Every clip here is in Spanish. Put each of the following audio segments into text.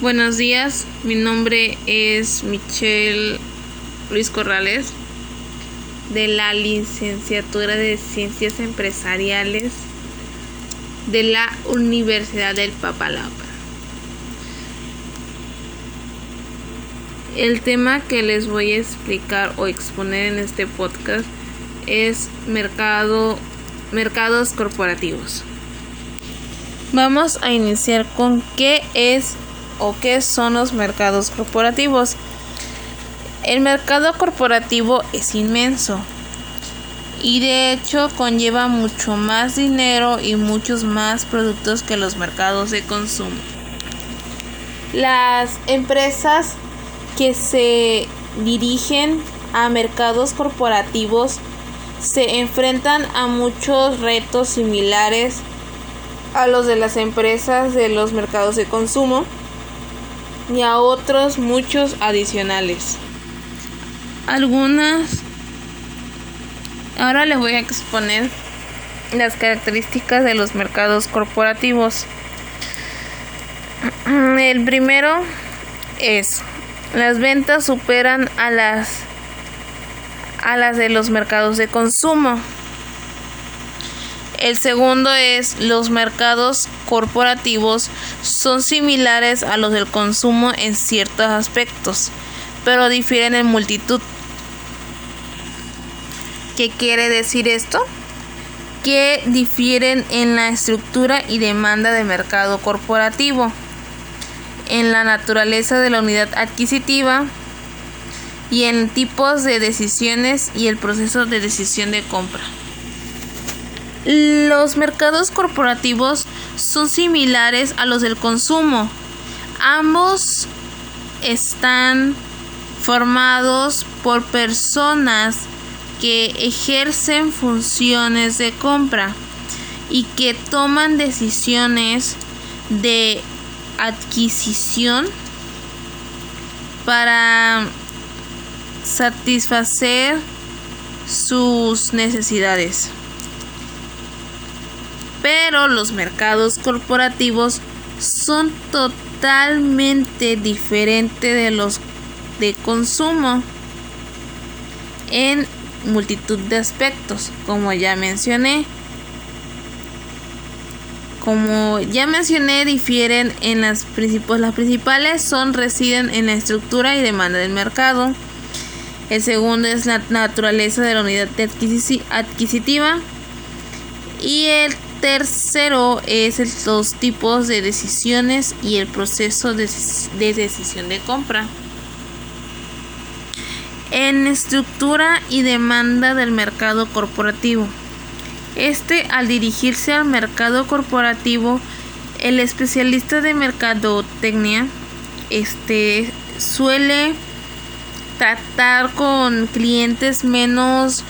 Buenos días, mi nombre es Michelle Luis Corrales de la licenciatura de Ciencias Empresariales de la Universidad del Papalapa. El tema que les voy a explicar o exponer en este podcast es mercado, mercados corporativos. Vamos a iniciar con qué es o qué son los mercados corporativos. El mercado corporativo es inmenso y de hecho conlleva mucho más dinero y muchos más productos que los mercados de consumo. Las empresas que se dirigen a mercados corporativos se enfrentan a muchos retos similares a los de las empresas de los mercados de consumo y a otros muchos adicionales. Algunas... Ahora les voy a exponer las características de los mercados corporativos. El primero es las ventas superan a las a las de los mercados de consumo. El segundo es los mercados corporativos son similares a los del consumo en ciertos aspectos, pero difieren en multitud. ¿Qué quiere decir esto? Que difieren en la estructura y demanda del mercado corporativo, en la naturaleza de la unidad adquisitiva y en tipos de decisiones y el proceso de decisión de compra. Los mercados corporativos son similares a los del consumo. Ambos están formados por personas que ejercen funciones de compra y que toman decisiones de adquisición para satisfacer sus necesidades. Pero los mercados corporativos son totalmente diferentes de los de consumo en multitud de aspectos, como ya mencioné. Como ya mencioné, difieren en las principales. Las principales son residen en la estructura y demanda del mercado. El segundo es la naturaleza de la unidad adquisitiva. Y el tercero es los tipos de decisiones y el proceso de, decisión de compra. En estructura y demanda del mercado corporativo. Este al dirigirse al mercado corporativo, el especialista de mercadotecnia este, suele tratar con clientes menos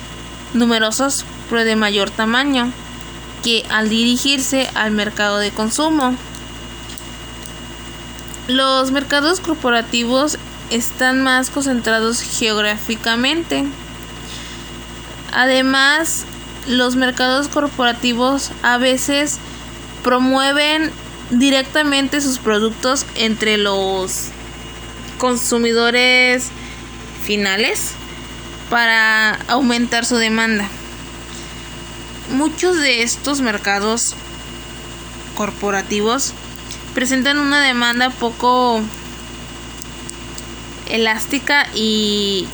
numerosos pero de mayor tamaño que al dirigirse al mercado de consumo. Los mercados corporativos están más concentrados geográficamente. Además, los mercados corporativos a veces promueven directamente sus productos entre los consumidores finales para aumentar su demanda muchos de estos mercados corporativos presentan una demanda poco elástica y,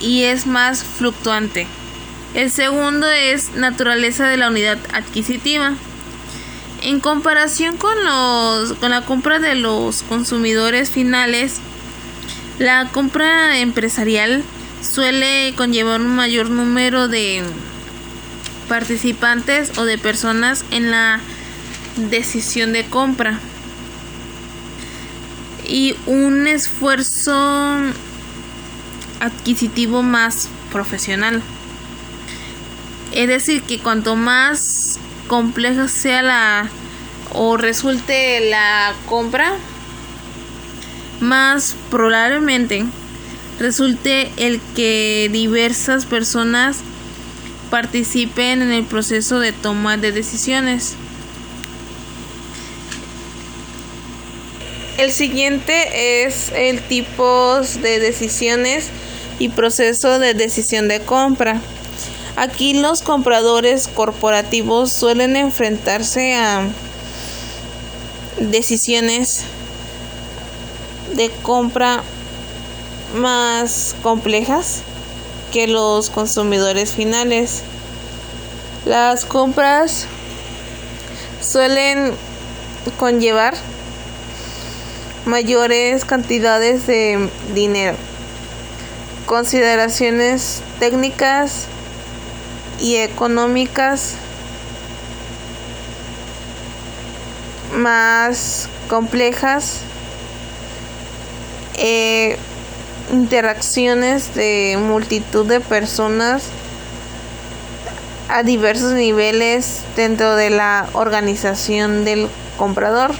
y es más fluctuante. El segundo es naturaleza de la unidad adquisitiva. En comparación con, los, con la compra de los consumidores finales, la compra empresarial suele conllevar un mayor número de participantes o de personas en la decisión de compra y un esfuerzo adquisitivo más profesional. Es decir, que cuanto más compleja sea la o resulte la compra, más probablemente resulte el que diversas personas participen en el proceso de toma de decisiones. El siguiente es el tipo de decisiones y proceso de decisión de compra. Aquí los compradores corporativos suelen enfrentarse a decisiones de compra más complejas que los consumidores finales. Las compras suelen conllevar mayores cantidades de dinero, consideraciones técnicas y económicas más complejas, eh, interacciones de multitud de personas a diversos niveles dentro de la organización del comprador.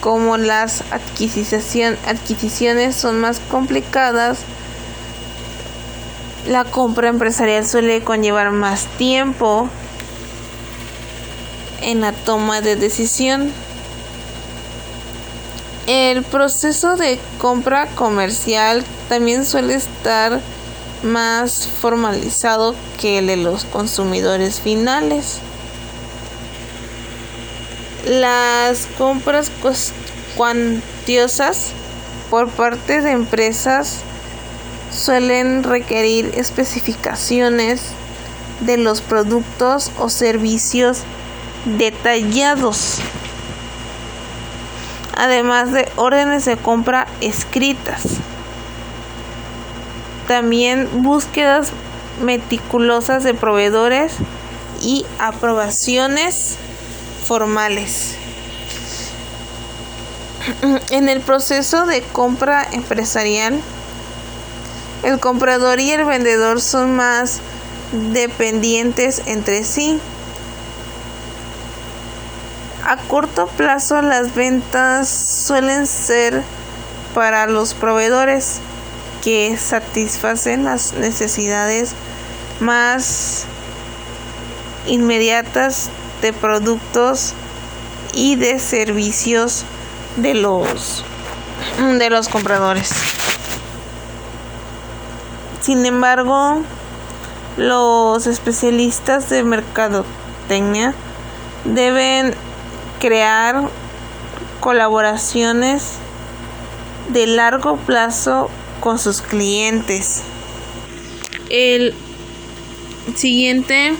Como las adquisiciones son más complicadas, la compra empresarial suele conllevar más tiempo en la toma de decisión. El proceso de compra comercial también suele estar más formalizado que el de los consumidores finales. Las compras cuantiosas por parte de empresas suelen requerir especificaciones de los productos o servicios detallados, además de órdenes de compra escritas. También búsquedas meticulosas de proveedores y aprobaciones formales. En el proceso de compra empresarial, el comprador y el vendedor son más dependientes entre sí. A corto plazo las ventas suelen ser para los proveedores que satisfacen las necesidades más inmediatas de productos y de servicios de los de los compradores. Sin embargo, los especialistas de mercadotecnia deben crear colaboraciones de largo plazo con sus clientes. El siguiente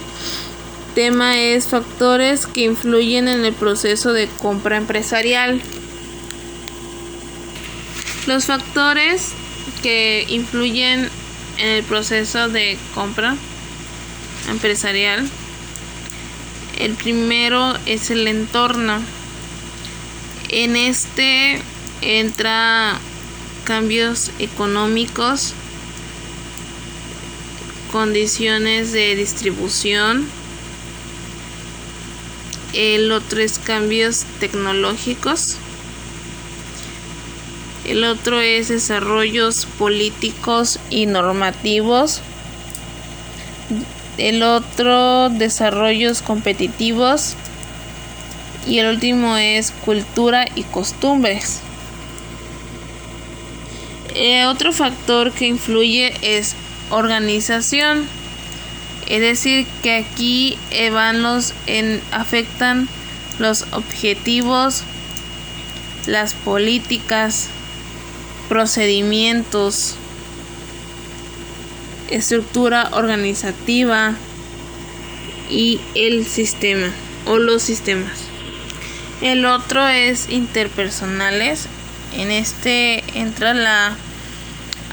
tema es factores que influyen en el proceso de compra empresarial. Los factores que influyen en el proceso de compra empresarial. El primero es el entorno. En este entra cambios económicos, condiciones de distribución. El otro es cambios tecnológicos. El otro es desarrollos políticos y normativos. El otro desarrollos competitivos. Y el último es cultura y costumbres. Eh, otro factor que influye es organización. Es decir, que aquí eh, van los en, afectan los objetivos, las políticas, procedimientos, estructura organizativa y el sistema o los sistemas. El otro es interpersonales. En este entra la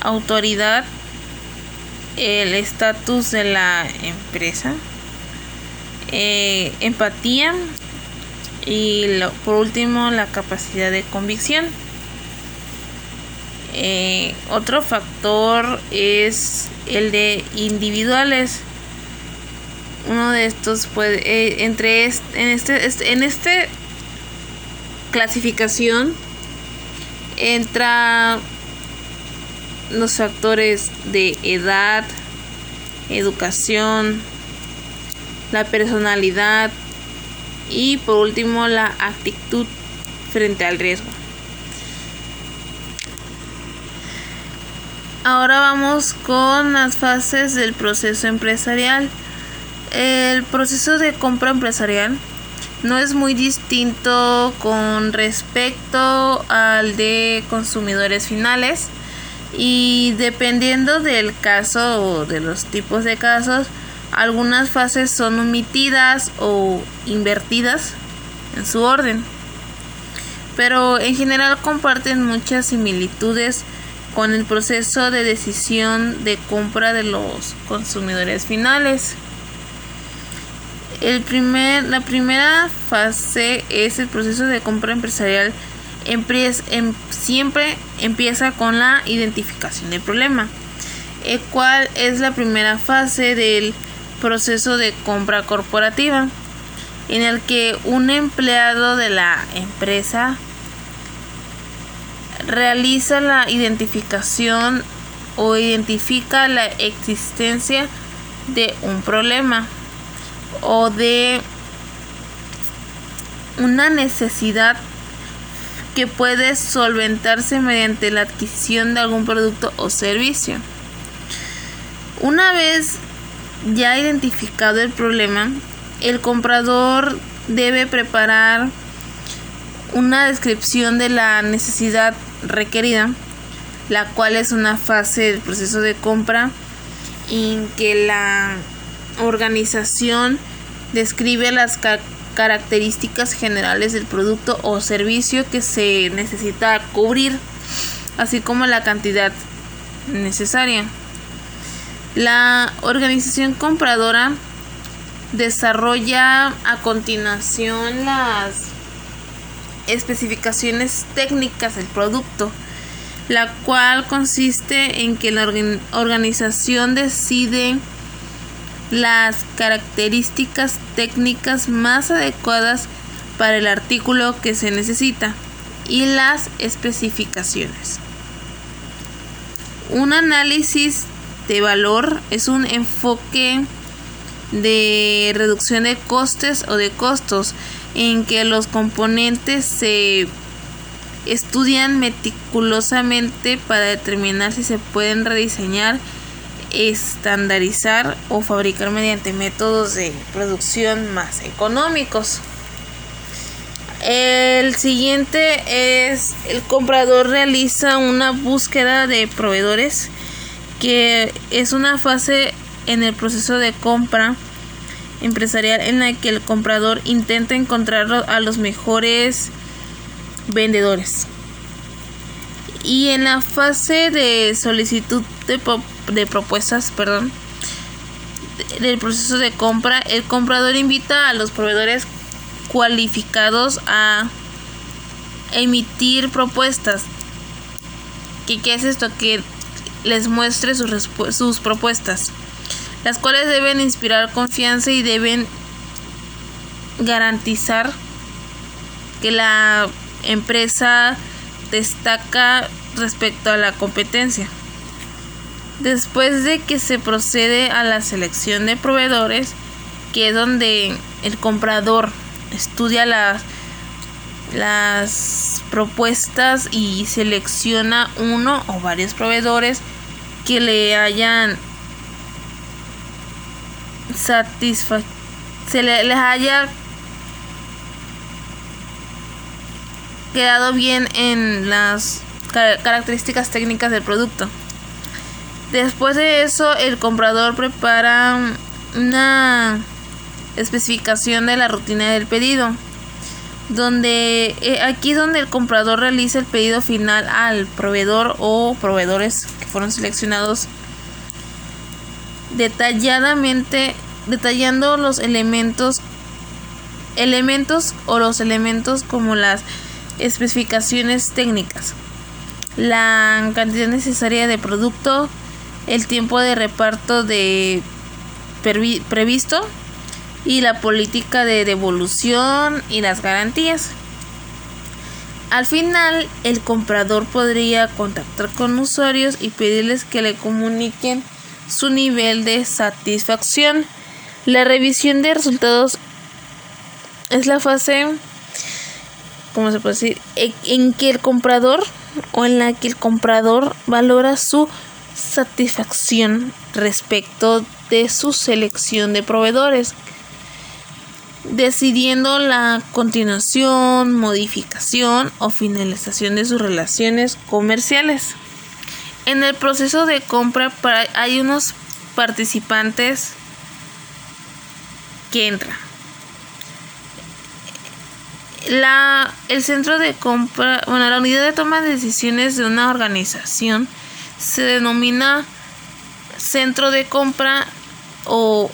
autoridad, el estatus de la empresa, eh, empatía y por último la capacidad de convicción. Eh, otro factor es el de individuales. Uno de estos puede, eh, entre en este, en este clasificación entra los factores de edad, educación, la personalidad y por último la actitud frente al riesgo. Ahora vamos con las fases del proceso empresarial. El proceso de compra empresarial no es muy distinto con respecto al de consumidores finales y dependiendo del caso o de los tipos de casos, algunas fases son omitidas o invertidas en su orden, pero en general comparten muchas similitudes con el proceso de decisión de compra de los consumidores finales. El primer, la primera fase es el proceso de compra empresarial. Em, siempre empieza con la identificación del problema, el cual es la primera fase del proceso de compra corporativa, en el que un empleado de la empresa realiza la identificación o identifica la existencia de un problema o de una necesidad que puede solventarse mediante la adquisición de algún producto o servicio. Una vez ya identificado el problema, el comprador debe preparar una descripción de la necesidad requerida, la cual es una fase del proceso de compra en que la organización describe las características generales del producto o servicio que se necesita cubrir, así como la cantidad necesaria. La organización compradora desarrolla a continuación las especificaciones técnicas del producto, la cual consiste en que la organización decide las características técnicas más adecuadas para el artículo que se necesita y las especificaciones. Un análisis de valor es un enfoque de reducción de costes o de costos en que los componentes se estudian meticulosamente para determinar si se pueden rediseñar, estandarizar o fabricar mediante métodos de producción más económicos. El siguiente es el comprador realiza una búsqueda de proveedores que es una fase en el proceso de compra empresarial en la que el comprador intenta encontrar a los mejores vendedores. Y en la fase de solicitud de, propuestas, perdón, del proceso de compra, el comprador invita a los proveedores cualificados a emitir propuestas. ¿Qué, es esto? Que les muestre sus propuestas las cuales deben inspirar confianza y deben garantizar que la empresa destaca respecto a la competencia. Después de que se procede a la selección de proveedores, que es donde el comprador estudia las, las propuestas y selecciona uno o varios proveedores que le hayan satisfa se les haya quedado bien en las características técnicas del producto. Después de eso, el comprador prepara una especificación de la rutina del pedido, donde eh, aquí donde el comprador realiza el pedido final al proveedor o proveedores que fueron seleccionados detalladamente detallando los elementos elementos o los elementos como las especificaciones técnicas, la cantidad necesaria de producto, el tiempo de reparto de previsto y la política de devolución y las garantías. Al final, el comprador podría contactar con usuarios y pedirles que le comuniquen su nivel de satisfacción. La revisión de resultados es la fase, ¿cómo se puede decir? En que el comprador o en la que el comprador valora su satisfacción respecto de su selección de proveedores, decidiendo la continuación, modificación o finalización de sus relaciones comerciales. En el proceso de compra hay unos participantes que entran. La, el centro de compra, bueno, la unidad de toma de decisiones de una organización se denomina centro de compra o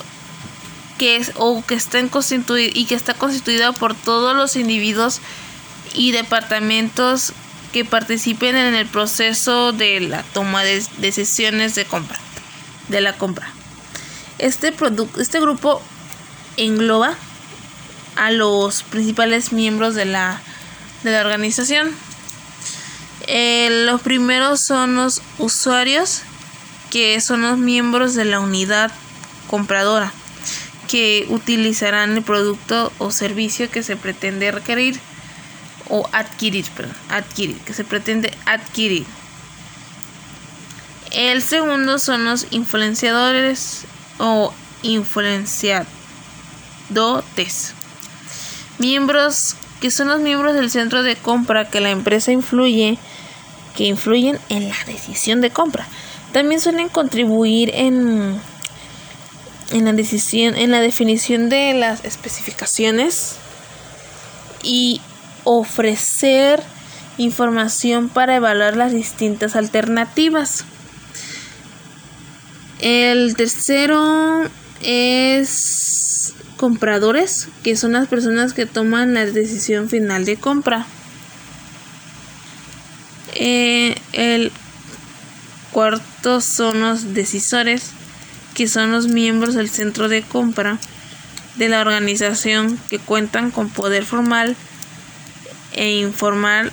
que o que está constituido y que está constituida por todos los individuos y departamentos que participen en el proceso de la toma de decisiones de compra de la compra. Este este grupo engloba a los principales miembros de la, de la organización. Eh, los primeros son los usuarios, que son los miembros de la unidad compradora, que utilizarán el producto o servicio que se pretende requerir o adquirir, perdón, adquirir, que se pretende adquirir. El segundo son los influenciadores o influenciadores. Miembros que son los miembros del centro de compra que la empresa influye, que influyen en la decisión de compra. También suelen contribuir en, en la decisión, en la definición de las especificaciones y ofrecer información para evaluar las distintas alternativas. El tercero es compradores, que son las personas que toman la decisión final de compra. Eh, el cuarto son los decisores, que son los miembros del centro de compra de la organización que cuentan con poder formal e informal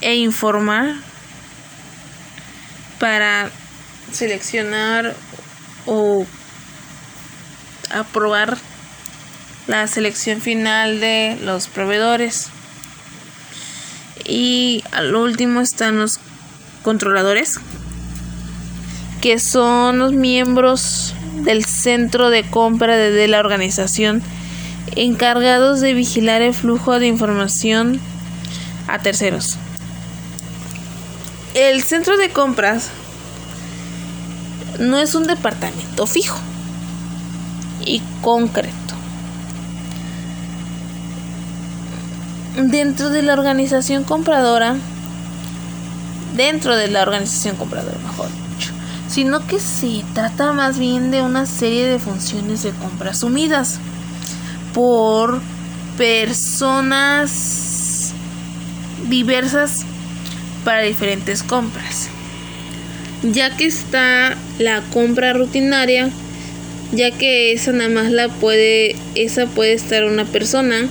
e informar para seleccionar o aprobar la selección final de los proveedores. Y al último están los controladores, que son los miembros del centro de compra de, la organización encargados de vigilar el flujo de información a terceros. El centro de compras no es un departamento fijo y concreto. Dentro de la organización compradora, dentro de la organización compradora, mejor dicho, sino que se trata más bien de una serie de funciones de compra asumidas por personas diversas para diferentes compras ya que está la compra rutinaria, ya que esa nada más la puede, esa puede estar una persona.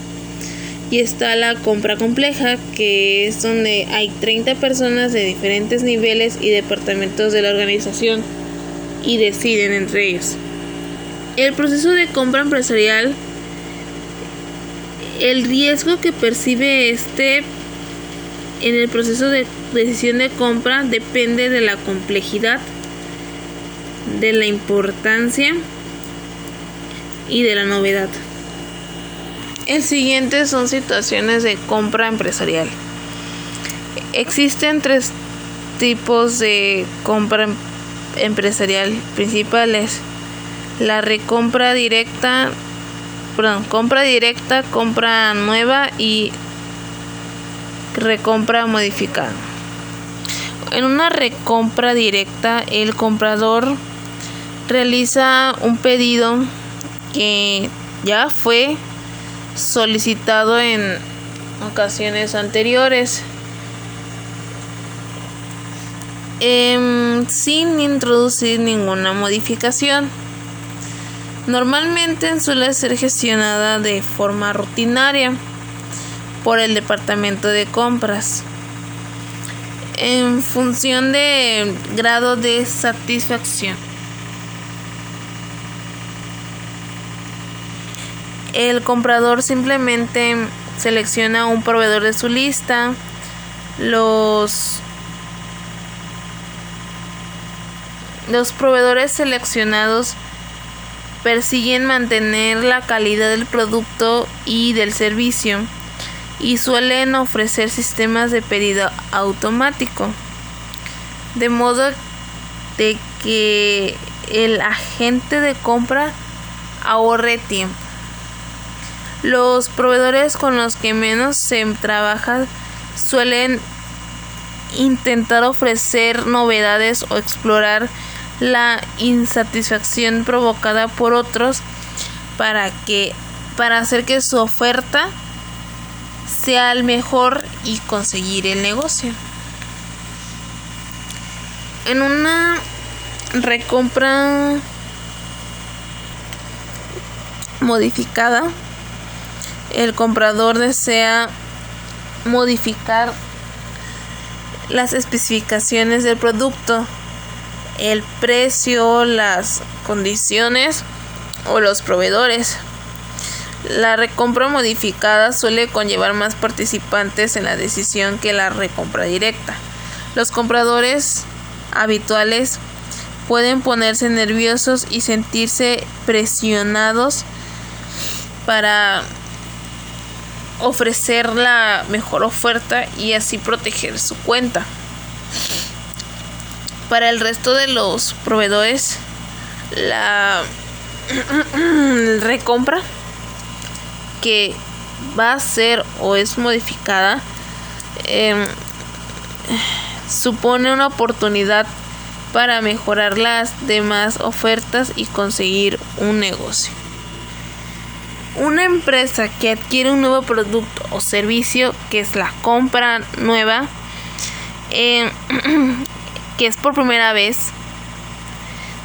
Y está la compra compleja, que es donde hay 30 personas de diferentes niveles y departamentos de la organización y deciden entre ellos. El proceso de compra empresarial, el riesgo que percibe este en el proceso de decisión de compra depende de la complejidad, de la importancia y de la novedad. El siguiente son situaciones de compra empresarial. Existen tres tipos de compra em-, empresarial principales. La recompra directa, perdón, compra directa, compra nueva y recompra modificada. En una recompra directa, el comprador realiza un pedido que ya fue solicitado en ocasiones anteriores em, sin introducir ninguna modificación. Normalmente suele ser gestionada de forma rutinaria por el departamento de compras en función de grado de satisfacción. El comprador simplemente selecciona un proveedor de su lista, los los proveedores seleccionados persiguen mantener la calidad del producto y del servicio y suelen ofrecer sistemas de pedido automático de modo de que el agente de compra ahorre tiempo. Los proveedores con los que menos se trabaja suelen intentar ofrecer novedades o explorar la insatisfacción provocada por otros para que para hacer que su oferta sea el mejor y conseguir el negocio. En una recompra modificada, el comprador desea modificar las especificaciones del producto, el precio, las condiciones o los proveedores. La recompra modificada suele conllevar más participantes en la decisión que la recompra directa. Los compradores habituales pueden ponerse nerviosos y sentirse presionados para ofrecer la mejor oferta y así proteger su cuenta. Para el resto de los proveedores, la recompra que va a ser o es modificada em, supone una oportunidad para mejorar las demás ofertas y conseguir un negocio. Una empresa que adquiere un nuevo producto o servicio, que es la compra nueva, eh, que es por primera vez,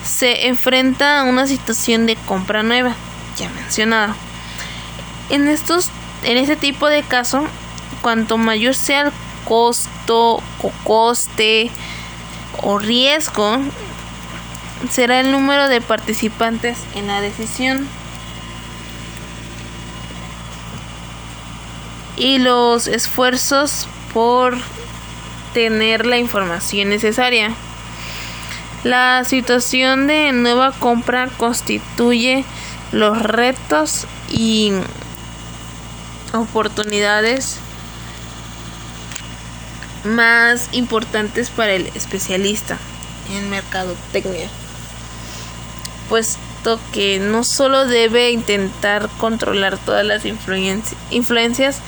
se enfrenta a una situación de compra nueva, ya mencionado. En estos, en este tipo de caso, cuanto mayor sea el costo o coste o riesgo, será el número de participantes en la decisión. y los esfuerzos por tener la información necesaria. La situación de nueva compra constituye los retos y oportunidades más importantes para el especialista en mercadotecnia, puesto que no solo debe intentar controlar todas las influencias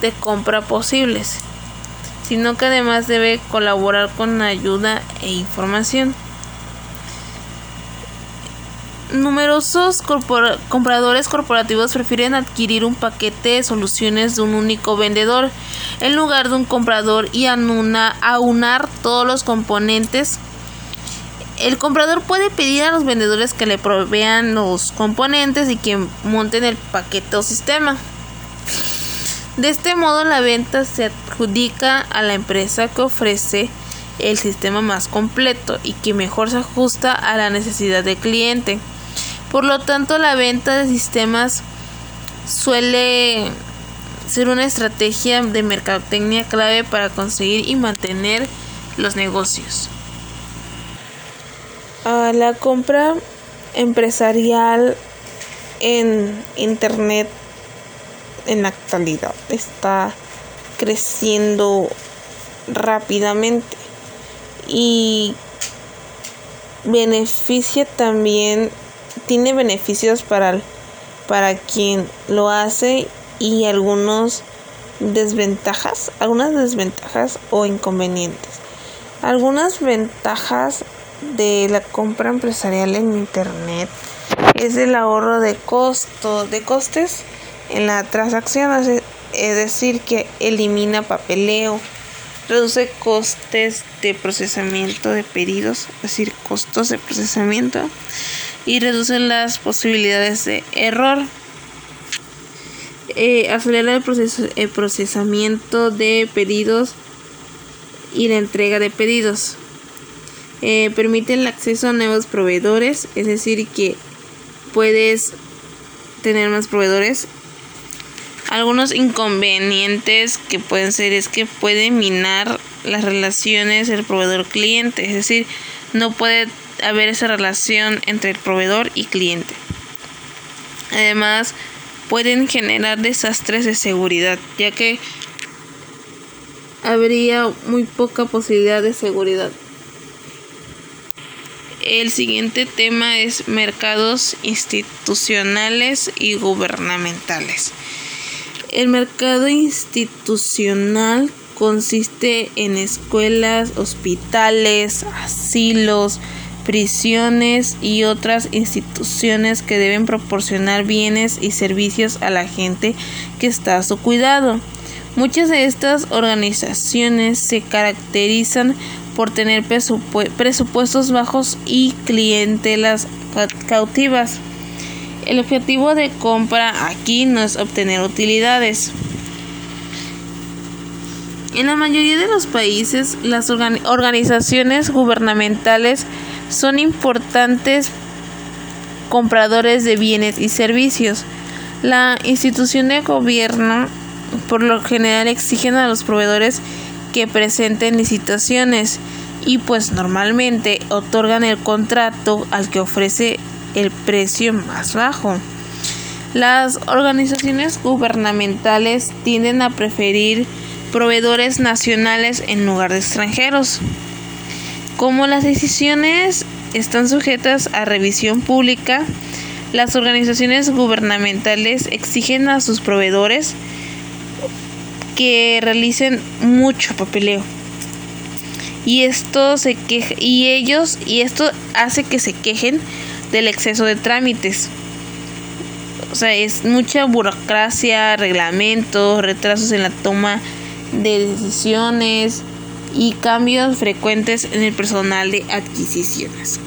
de compra posibles, sino que además debe colaborar con ayuda e información. Numerosos compradores corporativos prefieren adquirir un paquete de soluciones de un único vendedor en lugar de un comprador y aunar todos los componentes. El comprador puede pedir a los vendedores que le provean los componentes y que monten el paquete o sistema. De este modo la venta se adjudica a la empresa que ofrece el sistema más completo y que mejor se ajusta a la necesidad del cliente. Por lo tanto, la venta de sistemas suele ser una estrategia de mercadotecnia clave para conseguir y mantener los negocios. la compra empresarial en Internet en la actualidad está creciendo rápidamente y beneficia también tiene beneficios para para quien lo hace y algunos desventajas, algunas desventajas o inconvenientes. Algunas ventajas de la compra empresarial en internet es el ahorro de costo, de costes en la transacción, es decir, que elimina papeleo, reduce costes de procesamiento de pedidos, es decir, costos de procesamiento, y reduce las posibilidades de error. Eh, acelera el, proceso, el procesamiento de pedidos y la entrega de pedidos. Eh, permite el acceso a nuevos proveedores, es decir, que puedes tener más proveedores algunos inconvenientes que pueden ser es que puede minar las relaciones del proveedor cliente, es decir, no puede haber esa relación entre el proveedor y cliente. Además, pueden generar desastres de seguridad, ya que habría muy poca posibilidad de seguridad. El siguiente tema es mercados institucionales y gubernamentales. El mercado institucional consiste en escuelas, hospitales, asilos, prisiones y otras instituciones que deben proporcionar bienes y servicios a la gente que está a su cuidado. Muchas de estas organizaciones se caracterizan por tener presupuestos bajos y clientelas cautivas. El objetivo de compra aquí no es obtener utilidades. En la mayoría de los países, las organizaciones gubernamentales son importantes compradores de bienes y servicios. La institución de gobierno por lo general exigen a los proveedores que presenten licitaciones y pues normalmente otorgan el contrato al que ofrece el precio más bajo. Las organizaciones gubernamentales tienden a preferir proveedores nacionales en lugar de extranjeros. Como las decisiones están sujetas a revisión pública, las organizaciones gubernamentales exigen a sus proveedores que realicen mucho papeleo. Y esto se queja, y ellos y esto hace que se quejen del exceso de trámites. O sea, es mucha burocracia, reglamentos, retrasos en la toma de decisiones, y cambios frecuentes en el personal de adquisiciones.